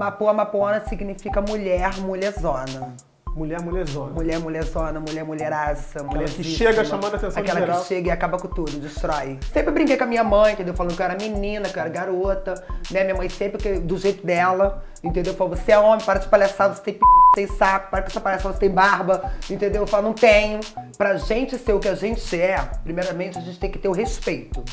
Mapoa Mapoana significa mulher, mulherzona. Mulher, mulherzona. Mulher, mulherzona, mulher, mulheraça, mulher que chega chamando a atenção Aquela que chega e acaba com tudo, destrói. Sempre brinquei com a minha mãe, entendeu? Falando que eu era menina, que eu era garota, né? Minha mãe sempre que, do jeito dela, entendeu? Falou, você é homem, para de palhaçada, você tem p... tem saco, para com essa palhaçada, você tem barba, entendeu? Eu falo, não tenho. Pra gente ser o que a gente é, primeiramente a gente tem que ter o respeito,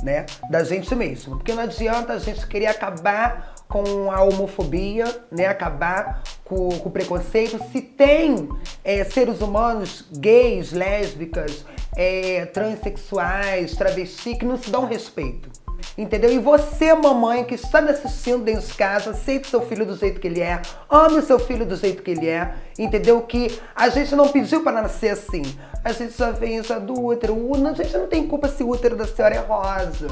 né? Da gente mesmo. Porque não adianta a gente querer acabar com a homofobia, né? Acabar com, com o preconceito. Se tem é, seres humanos gays, lésbicas, é, transexuais, travesti, que não se dão respeito. Entendeu? E você, mamãe, que está me assistindo dentro de casa, aceite seu filho do jeito que ele é, ame o seu filho do jeito que ele é, entendeu? Que a gente não pediu para nascer assim. A gente já vem já do útero. A gente não tem culpa se o útero da senhora é rosa.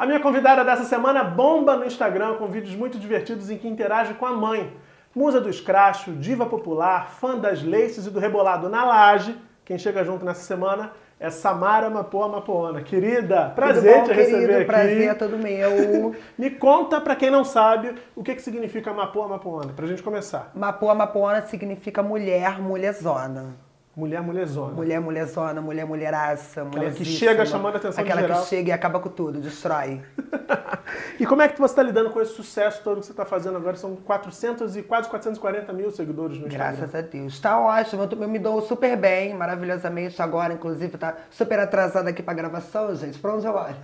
A minha convidada dessa semana bomba no Instagram com vídeos muito divertidos em que interage com a mãe. Musa do escracho, diva popular, fã das laces e do rebolado na laje. Quem chega junto nessa semana é Samara Mapoa Mapoana. Querida, prazer bom, te receber querido? aqui. Prazer é todo meu. Me conta, pra quem não sabe, o que, que significa Mapoa Mapoana, pra gente começar. Mapoa Mapoana significa mulher, mulherzona. Mulher, mulherzona. Mulher, mulherzona, mulher, mulheraça, mulher que chega chamando a atenção Aquela que chega e acaba com tudo, destrói. E como é que você está lidando com esse sucesso todo que você está fazendo agora? São 400 e quase 440 mil seguidores no Instagram. Graças a Deus. Tá ótimo, eu, me dou super bem, maravilhosamente agora, inclusive tá super atrasada aqui pra gravação, gente. Pra onde eu olho?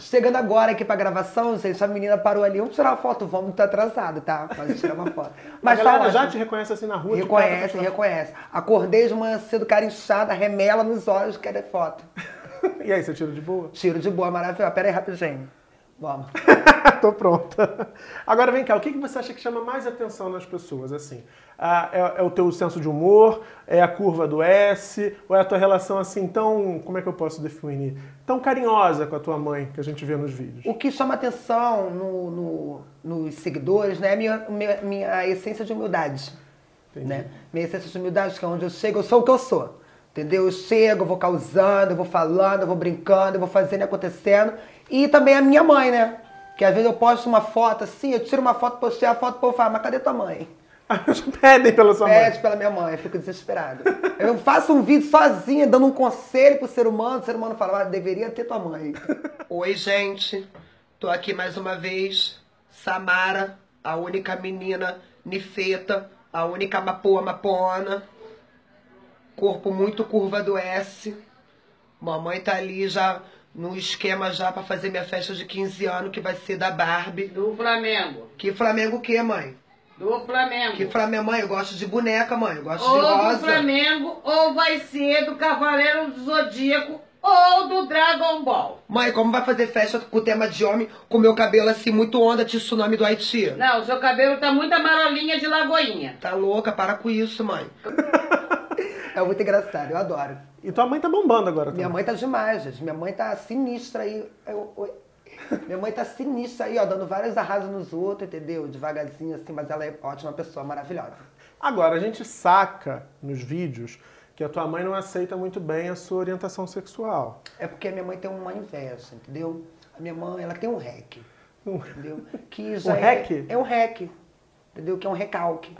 Chegando agora aqui pra gravação, gente, a menina parou ali. Vamos tirar uma foto, vamos, tá atrasado, tá? Pode tirar uma foto. Mas a tá galera já ótimo. te reconhece assim na rua? Reconhece, cara pra reconhece. Acordei de manhã cedo, cara inchada, remela nos olhos, quer foto. E aí, você tira de boa? Tiro de boa, maravilhosa. Pera aí, rapidinho. Vamos. Tô pronta. Agora vem cá, o que você acha que chama mais atenção nas pessoas? Assim, Ah, é, é o teu senso de humor? É a curva do S? Ou é a tua relação assim tão, como é que eu posso definir? Tão carinhosa com a tua mãe que a gente vê nos vídeos? O que chama atenção no- no- nos seguidores né, é a minha, minha, minha essência de humildade. Entendi. Né? Minha essência de humildade, que é onde eu chego, eu sou o que eu sou. Entendeu? Eu chego, eu vou causando, eu vou falando, eu vou brincando, eu vou fazendo e acontecendo. E também a minha mãe, né? Que às vezes eu posto uma foto assim, eu tiro uma foto, postei a foto, o povo fala, mas cadê tua mãe? Pedem pela sua Pede mãe. pela minha mãe, eu fico desesperado. Eu faço um vídeo sozinha, dando um conselho pro ser humano, o ser humano fala, ah, deveria ter tua mãe. Oi, gente. Tô aqui mais uma vez. Samara, a única menina nifeta, a única mapoa mapoana. Corpo muito curva do S. Mamãe tá ali já no esquema já pra fazer minha festa de 15 anos, que vai ser da Barbie. Do Flamengo. Que Flamengo o quê, mãe? Do Flamengo. Que Flamengo, mãe, eu gosto de boneca, mãe. Eu gosto ou de do rosa. Flamengo, ou vai ser do Cavaleiro do Zodíaco, ou do Dragon Ball. Mãe, como vai fazer festa com o tema de homem com meu cabelo assim, muito onda de tsunami do Haiti? Não, o seu cabelo tá muito amarelinha de lagoinha. Tá louca? Para com isso, mãe. é muito engraçado, eu adoro. E tua mãe tá bombando agora Minha também. mãe tá demais, gente. Minha mãe tá sinistra aí. Eu- oi. Minha mãe tá sinistra aí, ó, dando vários arrasos nos outros, entendeu? Devagarzinho assim, mas ela é ótima pessoa, maravilhosa. Agora, a gente saca nos vídeos que a tua mãe não aceita muito bem a sua orientação sexual. É porque a minha mãe tem uma inveja, entendeu? A minha mãe, ela tem um rec, entendeu? Que já Um é, rec? É um rec, entendeu? Que é um recalque,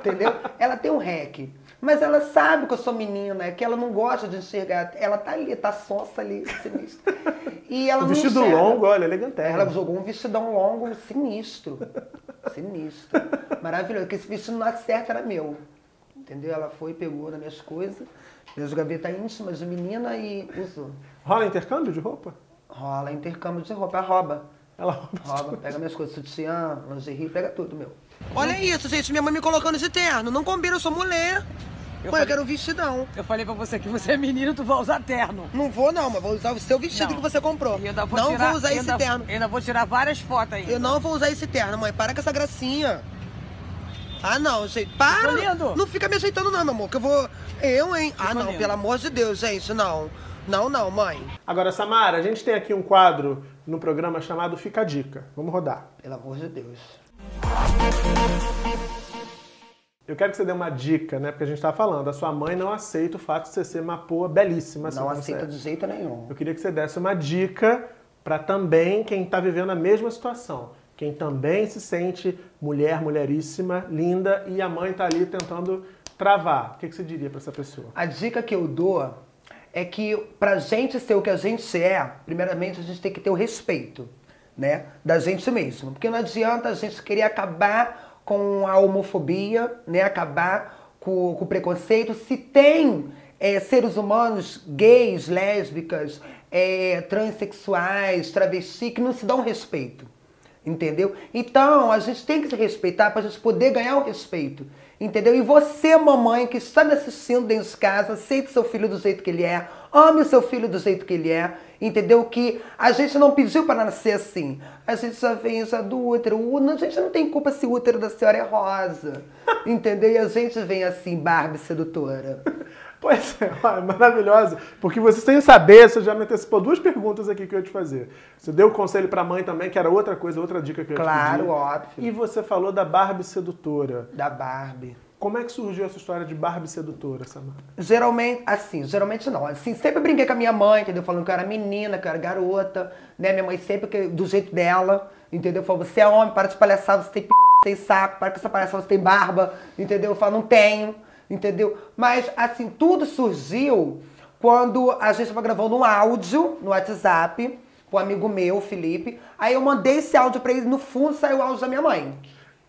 entendeu? Ela tem um rec, mas ela sabe que eu sou menina, é que ela não gosta de enxergar. Ela tá ali, tá sonsa ali, sinistra. E ela O vestido enxerga. longo, olha, elegante. Ela jogou um vestidão longo sinistro. Sinistro. Maravilhoso. Porque esse vestido não acerta era meu. Entendeu? Ela foi, pegou nas minhas coisas, minhas gavetas íntimas de menina e usou. Rola intercâmbio de roupa? Rola intercâmbio de roupa, rouba. Ela rouba. Rouba, pega minhas coisas, sutiã, lingerie, pega tudo, meu. Olha isso, gente, minha mãe me colocando de terno. Não combina, eu sou mulher. Eu Mãe, eu falei- quero um vestidão. Eu falei pra você que você é menino, tu vai usar terno. Não vou não, mas vou usar o seu vestido Não. que você comprou. Ainda vou não tirar, vou usar esse ainda, terno. Ainda vou tirar várias fotos aí. Eu não vou usar esse terno, mãe. Para com essa gracinha. Ah, não, gente. Para! Não fica me ajeitando, não, meu amor, que eu vou. Eu, hein? ah, não, lindo. pelo amor de Deus, gente, não. Não, não, mãe. Agora, Samara, a gente tem aqui um quadro no programa chamado Fica a Dica. Vamos rodar. Pelo amor de Deus. Eu quero que você dê uma dica, né? Porque a gente tá falando, a sua mãe não aceita o fato de você ser uma poa belíssima. assim não aceita é. de jeito nenhum. Eu queria que você desse uma dica para também quem está vivendo a mesma situação. Quem também se sente mulher, mulheríssima, linda e a mãe está ali tentando travar. O que, que você diria para essa pessoa? A dica que eu dou é que pra gente ser o que a gente é, primeiramente a gente tem que ter o respeito, né, da gente mesmo. Porque não adianta a gente querer acabar com a homofobia, né, acabar com, com o preconceito, se tem é, seres humanos gays, lésbicas, é, transexuais, travesti, que não se dão respeito. Entendeu? Então, a gente tem que se respeitar para a gente poder ganhar o respeito. Entendeu? E você, mamãe, que está me assistindo dentro de casa, aceite seu filho do jeito que ele é, ame o seu filho do jeito que ele é, entendeu? Que a gente não pediu para nascer assim. A gente já vem já do útero. A gente não tem culpa se o útero da senhora é rosa, entendeu? E a gente vem assim, Barbie sedutora. Pois é, é maravilhosa. Porque você, sem saber, você já me antecipou duas perguntas aqui que eu ia te fazer. Você deu conselho pra mãe também, que era outra coisa, outra dica que eu ia Claro, te pedir. óbvio. E você falou da Barbie sedutora. Da Barbie. Como é que surgiu essa história de Barbie sedutora, Samara? Geralmente, assim, geralmente não. Assim, sempre brinquei com a minha mãe, entendeu? Falando que eu era menina, que eu era garota, né? Minha mãe sempre que, do jeito dela, entendeu? Falou, você é homem, para de palhaçar, você tem p, você tem saco, para com essa palhaçada, você tem barba, entendeu? Eu falo, não tenho, entendeu? Mas, assim, tudo surgiu quando a gente estava gravando um áudio no WhatsApp, com um amigo meu, Felipe. Aí eu mandei esse áudio pra ele, no fundo saiu o áudio da minha mãe.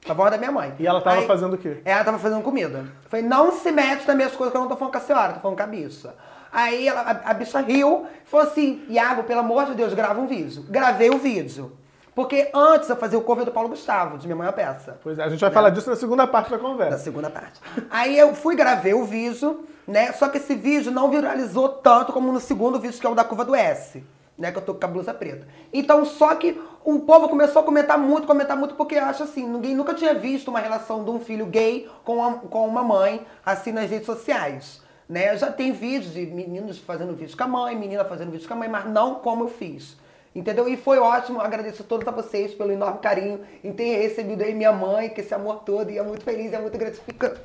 A voz da minha mãe. E ela tava Aí- fazendo o quê? ela tava fazendo comida. Eu falei, não se mete nas minhas coisas que eu não tô falando com a senhora, tô falando com a bicha. Aí ela- a, a bicha riu, falou assim, Iago, pelo amor de Deus, grava um vídeo. Gravei o vídeo. Porque antes eu fazia o cover do Paulo Gustavo, de Minha Mãe é uma Peça. Pois é, a gente vai falar disso na segunda parte da conversa. segunda parte. Aí eu fui gravei o vídeo, né? Só que esse vídeo não viralizou tanto como no segundo vídeo, que é o da curva do S. Né, que eu tô com a blusa preta. Então, só que o povo começou a comentar muito, comentar muito, porque acha assim, ninguém nunca tinha visto uma relação de um filho gay com, a- com uma mãe, assim, nas redes sociais. Né? Já tem vídeos de meninos fazendo vídeo com a mãe, menina fazendo vídeo com a mãe, mas não como eu fiz. Entendeu? E foi ótimo, agradeço a todos a vocês pelo enorme carinho em ter recebido aí minha mãe, que esse amor todo, e é muito feliz, é muito gratificante.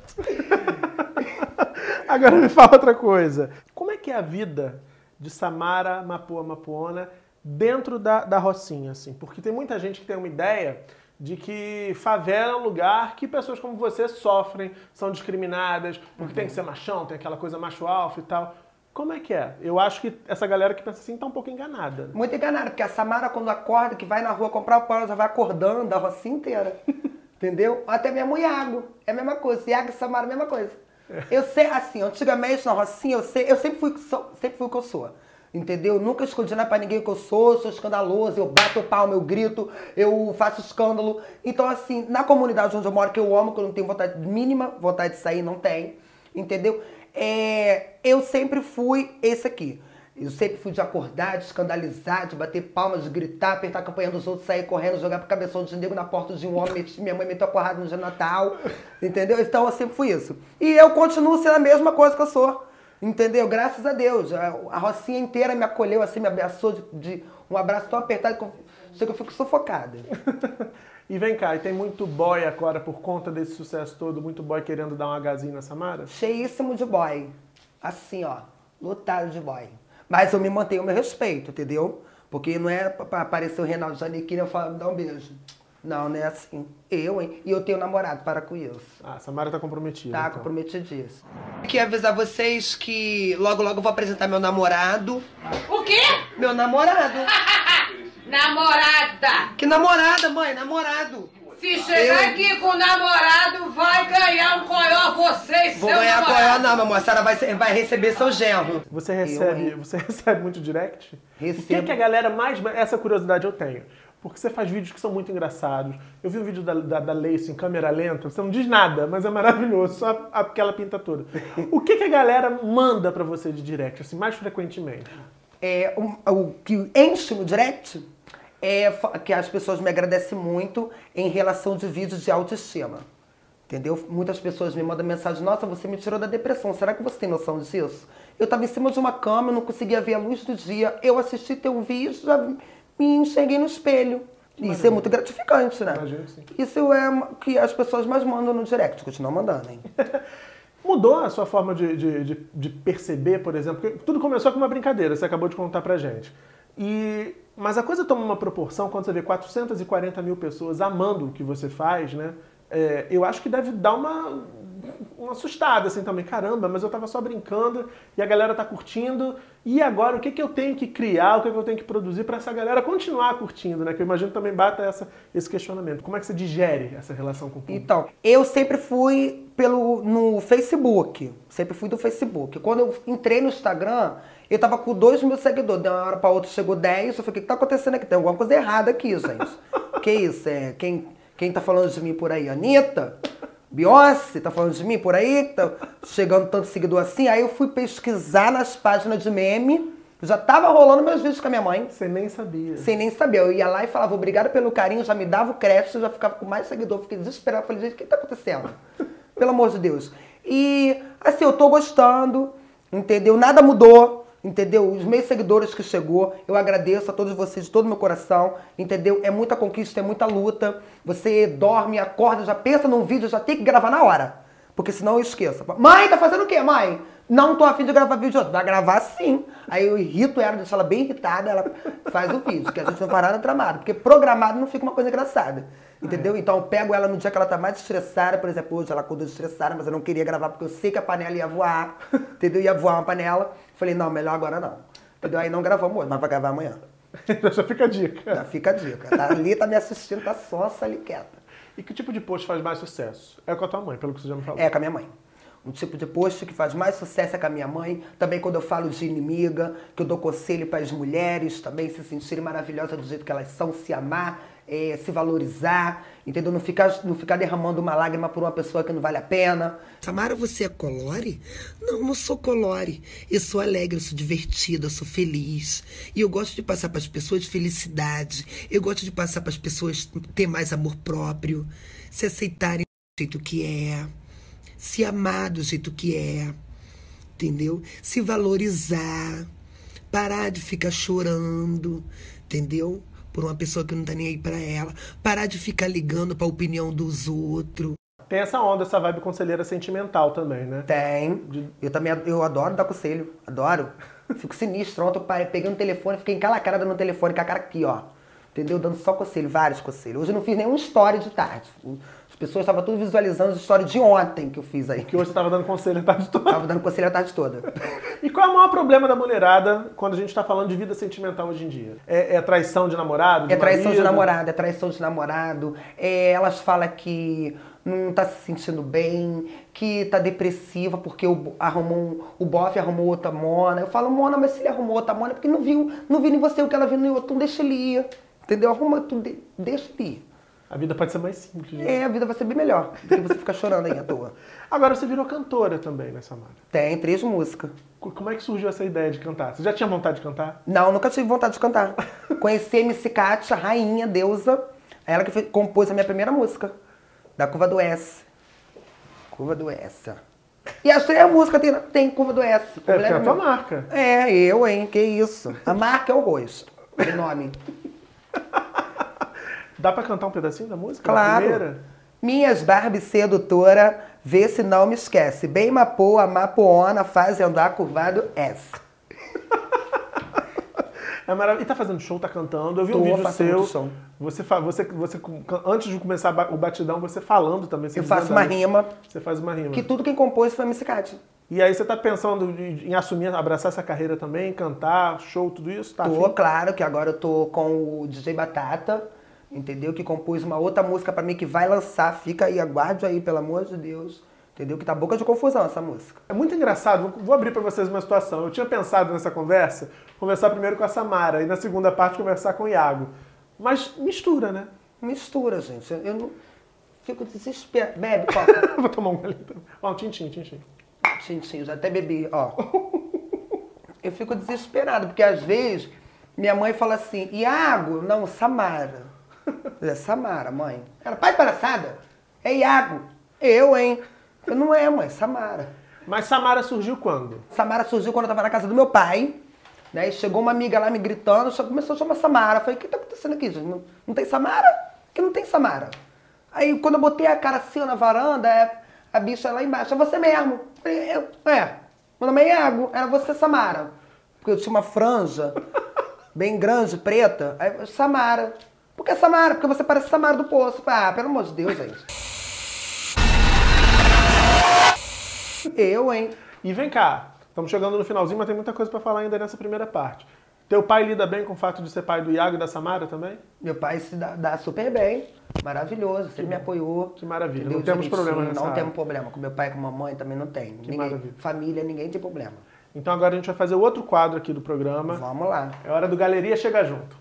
Agora me fala outra coisa. Como é que é a vida de Samara Mapua Mapuona dentro da, da Rocinha, assim? Porque tem muita gente que tem uma ideia de que favela é um lugar que pessoas como você sofrem, são discriminadas, porque tem que ser machão, tem aquela coisa macho alfa e tal. Como é que é? Eu acho que essa galera que pensa assim tá um pouco enganada. Muito enganada, porque a Samara, quando acorda, que vai na rua comprar o pão, ela já vai acordando a rocinha inteira. Entendeu? Até mesmo o Iago. É a mesma coisa. Iago e Samara, a mesma coisa. Eu sei, assim, antigamente na rocinha, eu, sei, eu sempre, fui, sou- sempre fui o que eu sou. Entendeu? Nunca escondi nada pra ninguém o que eu sou, eu sou escandaloso, eu bato o palmo, eu grito, eu faço escândalo. Então, assim, na comunidade onde eu moro, que eu amo, que eu não tenho vontade, mínima vontade de sair, não tem. Entendeu? É, eu sempre fui esse aqui. Eu sempre fui de acordar, de escandalizar, de bater palmas, de gritar, apertar a campanha dos outros, sair correndo, jogar pro cabeção de nego na porta de um homem, minha mãe meteu a porrada no dia Natal, entendeu? Então eu sempre fui isso. E eu continuo sendo a mesma coisa que eu sou, entendeu? Graças a Deus. A, a Rocinha inteira me acolheu, assim, me abraçou de, de um abraço tão apertado que eu, chega, eu fico sufocada. E vem cá, e tem muito boy agora por conta desse sucesso todo, muito boy querendo dar um agazinho na Samara? cheíssimo de boy. Assim, ó, lotado de boy. Mas eu me mantenho o meu respeito, entendeu? Porque não é pra aparecer o Reinaldo Janequine e eu falar, me dá um beijo. Não, não é assim. Eu, hein? E eu tenho namorado, para com isso. Ah, a Samara tá comprometida. Tá, então. comprometidíssimo. Queria avisar vocês que logo, logo eu vou apresentar meu namorado. O quê? Meu namorado. Namorada! Que namorada, mãe? Namorado. Se chegar Eu- aqui com o namorado, vai ganhar um coió você e Vou seu ganhar namorado. coió não, meu amor. A senhora vai, vai receber seu genro. Você Eu, recebe, hein? você recebe muito direct? Recebo. O que, é que a galera mais. Essa curiosidade eu tenho. Porque você faz vídeos que são muito engraçados. Eu vi um vídeo da, da, da Lace em câmera lenta, você não diz nada, mas é maravilhoso, só aquela pinta toda. O que, que a galera manda pra você de direct, assim, mais frequentemente? É, o, o que enche no direct é que as pessoas me agradecem muito em relação de vídeos de autoestima. Entendeu? Muitas pessoas me mandam mensagem, nossa, você me tirou da depressão, será que você tem noção disso? Eu estava em cima de uma cama, eu não conseguia ver a luz do dia, eu assisti teu vídeo, já me enxerguei no espelho. Isso é muito gratificante, né? Imagino que sim. Isso é o que as pessoas mais mandam no direct, continuam mandando, hein? Mudou a sua forma de, de, de, de perceber, por exemplo? Porque tudo começou com uma brincadeira, você acabou de contar pra gente. E, mas a coisa toma uma proporção quando você vê 440 mil pessoas amando o que você faz, né? É, eu acho que deve dar uma, uma assustada assim também. Caramba, mas eu tava só brincando e a galera tá curtindo. E agora, o que, que eu tenho que criar, o que, que eu tenho que produzir para essa galera continuar curtindo, né? Que eu imagino também bata essa, esse questionamento. Como é que você digere essa relação com o público? Então, eu sempre fui pelo no Facebook. Sempre fui do Facebook. Quando eu entrei no Instagram, eu tava com 2 mil seguidores. De uma hora pra outra chegou 10. Eu falei, o que, que tá acontecendo aqui? Tem alguma coisa errada aqui, gente. que isso? É, quem, quem tá falando de mim por aí? Anitta? Beyoncé? Tá falando de mim por aí? Tá chegando tanto seguidor assim? Aí eu fui pesquisar nas páginas de meme. Já tava rolando meus vídeos com a minha mãe. Você nem sabia. Sem nem saber. Eu ia lá e falava, obrigado pelo carinho, já me dava o crédito, já ficava com mais seguidor, fiquei desesperado. Falei, gente, o que tá acontecendo? Pelo amor de Deus. E, assim, eu tô gostando, entendeu? Nada mudou, entendeu? Os meus seguidores que chegou, eu agradeço a todos vocês de todo o meu coração, entendeu? É muita conquista, é muita luta. Você dorme, acorda, já pensa num vídeo, já tem que gravar na hora. Porque senão eu esqueço. Mãe, tá fazendo o quê, mãe? Não tô afim de gravar vídeo. Vai gravar sim. Aí eu irrito ela, deixo ela bem irritada, ela faz o vídeo, que a gente não faz nada tramado. Porque programado não fica uma coisa engraçada. Entendeu? Então eu pego ela no dia que ela tá mais estressada, por exemplo, hoje ela acordou estressada, mas eu não queria gravar porque eu sei que a panela ia voar. Entendeu? Ia voar uma panela. Falei, não, melhor agora não. Entendeu? Aí não gravamos hoje, mas vai gravar amanhã. Já fica a dica. Já fica a dica. Tá ali, tá me assistindo, tá só ali quieta. E que tipo de post faz mais sucesso? É com a tua mãe, pelo que você já me falou. É com a minha mãe. Um tipo de post que faz mais sucesso é com a minha mãe. Também quando eu falo de inimiga, que eu dou conselho para as mulheres também se sentirem maravilhosas do jeito que elas são, se amar, eh, se valorizar, entendeu? Não ficar, não ficar derramando uma lágrima por uma pessoa que não vale a pena. Samara, você é colore? Não, não sou colore. Eu sou alegre, eu sou divertida, eu sou feliz. E eu gosto de passar para as pessoas felicidade. Eu gosto de passar para as pessoas ter mais amor próprio, se aceitarem do jeito que é se amar do jeito que é, entendeu? Se valorizar, parar de ficar chorando, entendeu? Por uma pessoa que não tá nem aí pra ela, parar de ficar ligando pra opinião dos outros. Tem essa onda, essa vibe conselheira sentimental também, né? Tem. Eu também eu adoro dar conselho. Adoro. Fico sinistro. Ontem eu peguei um telefone, fiquei encalacrada no telefone com a cara aqui, ó. Entendeu? Dando só conselho, vários conselhos. Hoje eu não fiz nenhum story de tarde. As pessoas estavam tudo visualizando as histórias de ontem que eu fiz aí. Que hoje você tava dando conselho a tarde toda. Tava dando conselho a tarde toda. E qual é o maior problema da mulherada quando a gente tá falando de vida sentimental hoje em dia? É, é traição de namorado? De É traição de marido? namorado, é traição de namorado. É, elas falam que não tá se sentindo bem, que tá depressiva porque o, arrumou, um- o bofe arrumou outra mona. Eu falo, mona, mas se ele arrumou outra mona é porque não viu, não viu em você o que ela viu no outro, então deixa ele ir. Entendeu? Arruma tudo, de- deixa ir. A vida pode ser mais simples. né? É, a vida vai ser bem melhor do que você ficar chorando aí à toa. Agora você virou cantora também, né, Samara? Tem três músicas. Co- Como é que surgiu essa ideia de cantar? Você já tinha vontade de cantar? Não, nunca tive vontade de cantar. Conheci a MC Kátia, rainha, deusa. Ela que compôs a minha primeira música. Da Curva do S. Curva do S. E as três músicas tem, tem Curva do S. É, é a tua marca. É, eu, hein? Que isso. A marca é o rosto. O nome. Dá pra cantar um pedacinho da música? Claro. Minhas Barbie sedutora, vê se não me esquece. Bem mapoa, mapoona, fazendo a curvado S. É maravilhoso. E tá fazendo show, tá cantando. Eu vi um Tô, vídeo faço seu. som. Você, você, você, antes de começar o batidão, você falando também. você Eu faço uma rima, Você faz uma rima. que tudo quem compôs foi a Kátia. E aí você tá pensando em assumir, abraçar essa carreira também, cantar, show, tudo isso? Tá Tô, afim? claro, que agora eu tô com o DJ Batata, entendeu? Que compôs uma outra música pra mim que vai lançar. Fica aí, aguarde aí, pelo amor de Deus. Entendeu? Que tá boca de confusão essa música. É muito engraçado, vou- abrir pra vocês uma situação. Eu tinha pensado nessa conversa, conversar primeiro com a Samara e na segunda parte conversar com o Iago. Mas mistura, né? Mistura, gente. Eu não. Fico desesperado. Bebe, coca. vou tomar um também. Ó, um tintim, tintim. Tintim, já até bebi, ó. Eu fico desesperado, porque às vezes minha mãe fala assim, Iago, não, Samara. É Samara, mãe. Ela, pai de palhaçada? É Iago. Eu, hein? Eu, não é, mãe, Samara. Mas Samara surgiu quando? Samara surgiu quando eu tava na casa do meu pai. Né? E chegou uma amiga lá me gritando, só começou a chamar Samara. Eu falei, o que tá acontecendo aqui, gente? Não, não tem Samara? Que não tem Samara. Aí quando eu botei a cara assim na varanda, é, a bicha lá embaixo, é você mesmo. Eu falei, eu, é, meu nome é Iago, era você Samara. Porque eu tinha uma franja bem grande, preta. Aí, eu, Samara. Por que Samara? Porque você parece Samara do Poço. Ah, pelo amor de Deus, gente. Eu, hein? E vem cá, estamos chegando no finalzinho, mas tem muita coisa pra falar ainda nessa primeira parte. Teu pai lida bem com o fato de ser pai do Iago e da Samara também? Meu pai se dá, dá super bem. Maravilhoso. Sempre me apoiou. Que maravilha. Não temos problema nessa Não área. temos problema. Com meu pai e com mamãe também não tem. ninguém, maravilha. família, ninguém tem problema. Então agora a gente vai fazer outro quadro aqui do programa. Vamos lá. É hora do Galeria Chega Junto.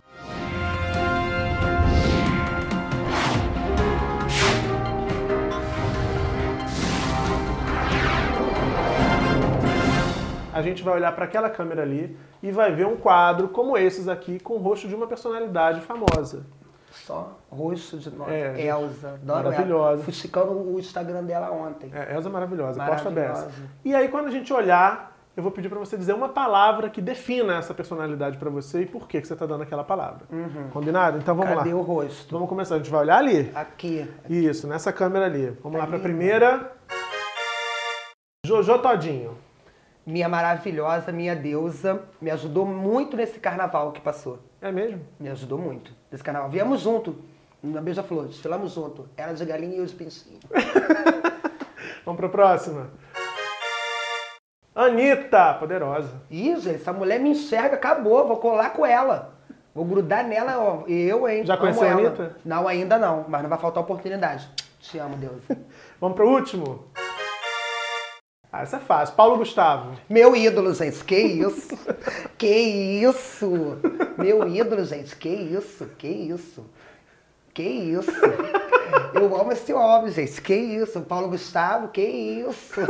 A gente vai olhar para aquela câmera ali e vai ver um quadro como esses aqui com o rosto de uma personalidade famosa. Só rosto de nós. É, gente, Elza. Maravilhosa. ela. Fui checando o Instagram dela ontem. É, Elza é maravilhosa, posta Maravilhosa. dessa. E aí quando a gente olhar, eu vou pedir para você dizer uma palavra que defina essa personalidade para você e por que que você está dando aquela palavra. Combinado? Então vamos Uhum. Cadê lá. o rosto? Vamos começar. A gente vai olhar ali. Aqui. Isso, nessa câmera ali. Vamos lá Ali. para a primeira. Jojo Todinho. Minha maravilhosa, minha deusa, me ajudou muito nesse carnaval que passou. É mesmo? Me ajudou muito nesse carnaval. Viemos junto, na Beija-Flor, desfilamos junto. Era de galinha e eu de pincinho. Vamos para a próxima. Anitta, poderosa. Ih, gente, essa mulher me enxerga, acabou, vou colar com ela. Vou grudar nela, ó. Eu, hein? Já conheceu a. Anitta? Não, ainda não, mas não vai faltar oportunidade. Te amo, Deus. Vamos para o último. Ah, essa é fácil. Paulo Gustavo. Meu ídolo, gente, que isso? que isso? Meu ídolo, gente, que isso? Que isso? Que isso? Eu amo esse homem, gente, que isso? Paulo Gustavo, que isso?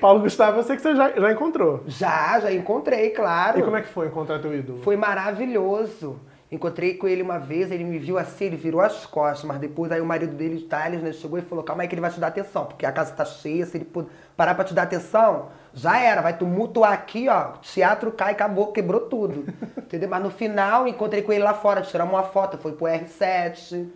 Paulo Gustavo, eu sei que você já, já encontrou. Já, já encontrei, claro. E como é que foi encontrar teu ídolo? Foi maravilhoso. Encontrei com ele uma vez, ele me viu assim, ele virou as costas, mas depois aí o marido dele, Thales, né, chegou e falou, calma aí que ele vai te dar atenção, porque a casa tá cheia, se ele parar pra te dar atenção, já era, vai tumultuar aqui, ó, o teatro cai, acabou, quebrou tudo. Entendeu? Mas no final, encontrei com ele lá fora, tiramos uma foto, foi pro R7.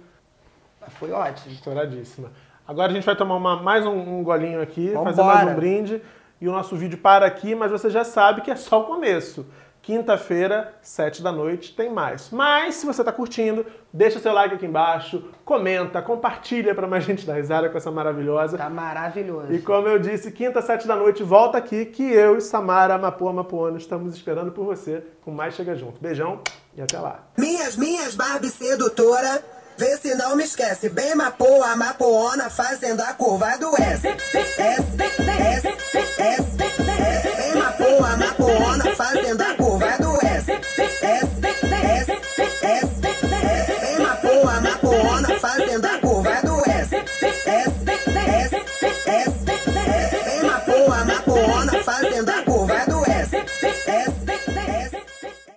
Mas Foi ótimo. Estouradíssima. Agora a gente vai tomar uma- mais um, um golinho aqui, Vambora. fazer mais um brinde. E o nosso vídeo para aqui, mas você já sabe que é só o começo. Quinta-feira, sete da noite, tem mais. Mas, se você está curtindo, deixa seu like aqui embaixo, comenta, compartilha para mais gente dar risada com essa maravilhosa. Tá maravilhoso. E como eu disse, quinta, sete da noite, volta aqui que eu e Samara Amapoa Mapuano estamos esperando por você com mais Chega Junto. Beijão e até lá. Minhas, minhas Barbie sedutora. Vê se não me esquece. Bem mapoa, mapoona, fazendo a curva do S. S, S, S, S. Bem mapoa, mapoona, fazendo a vai do S. S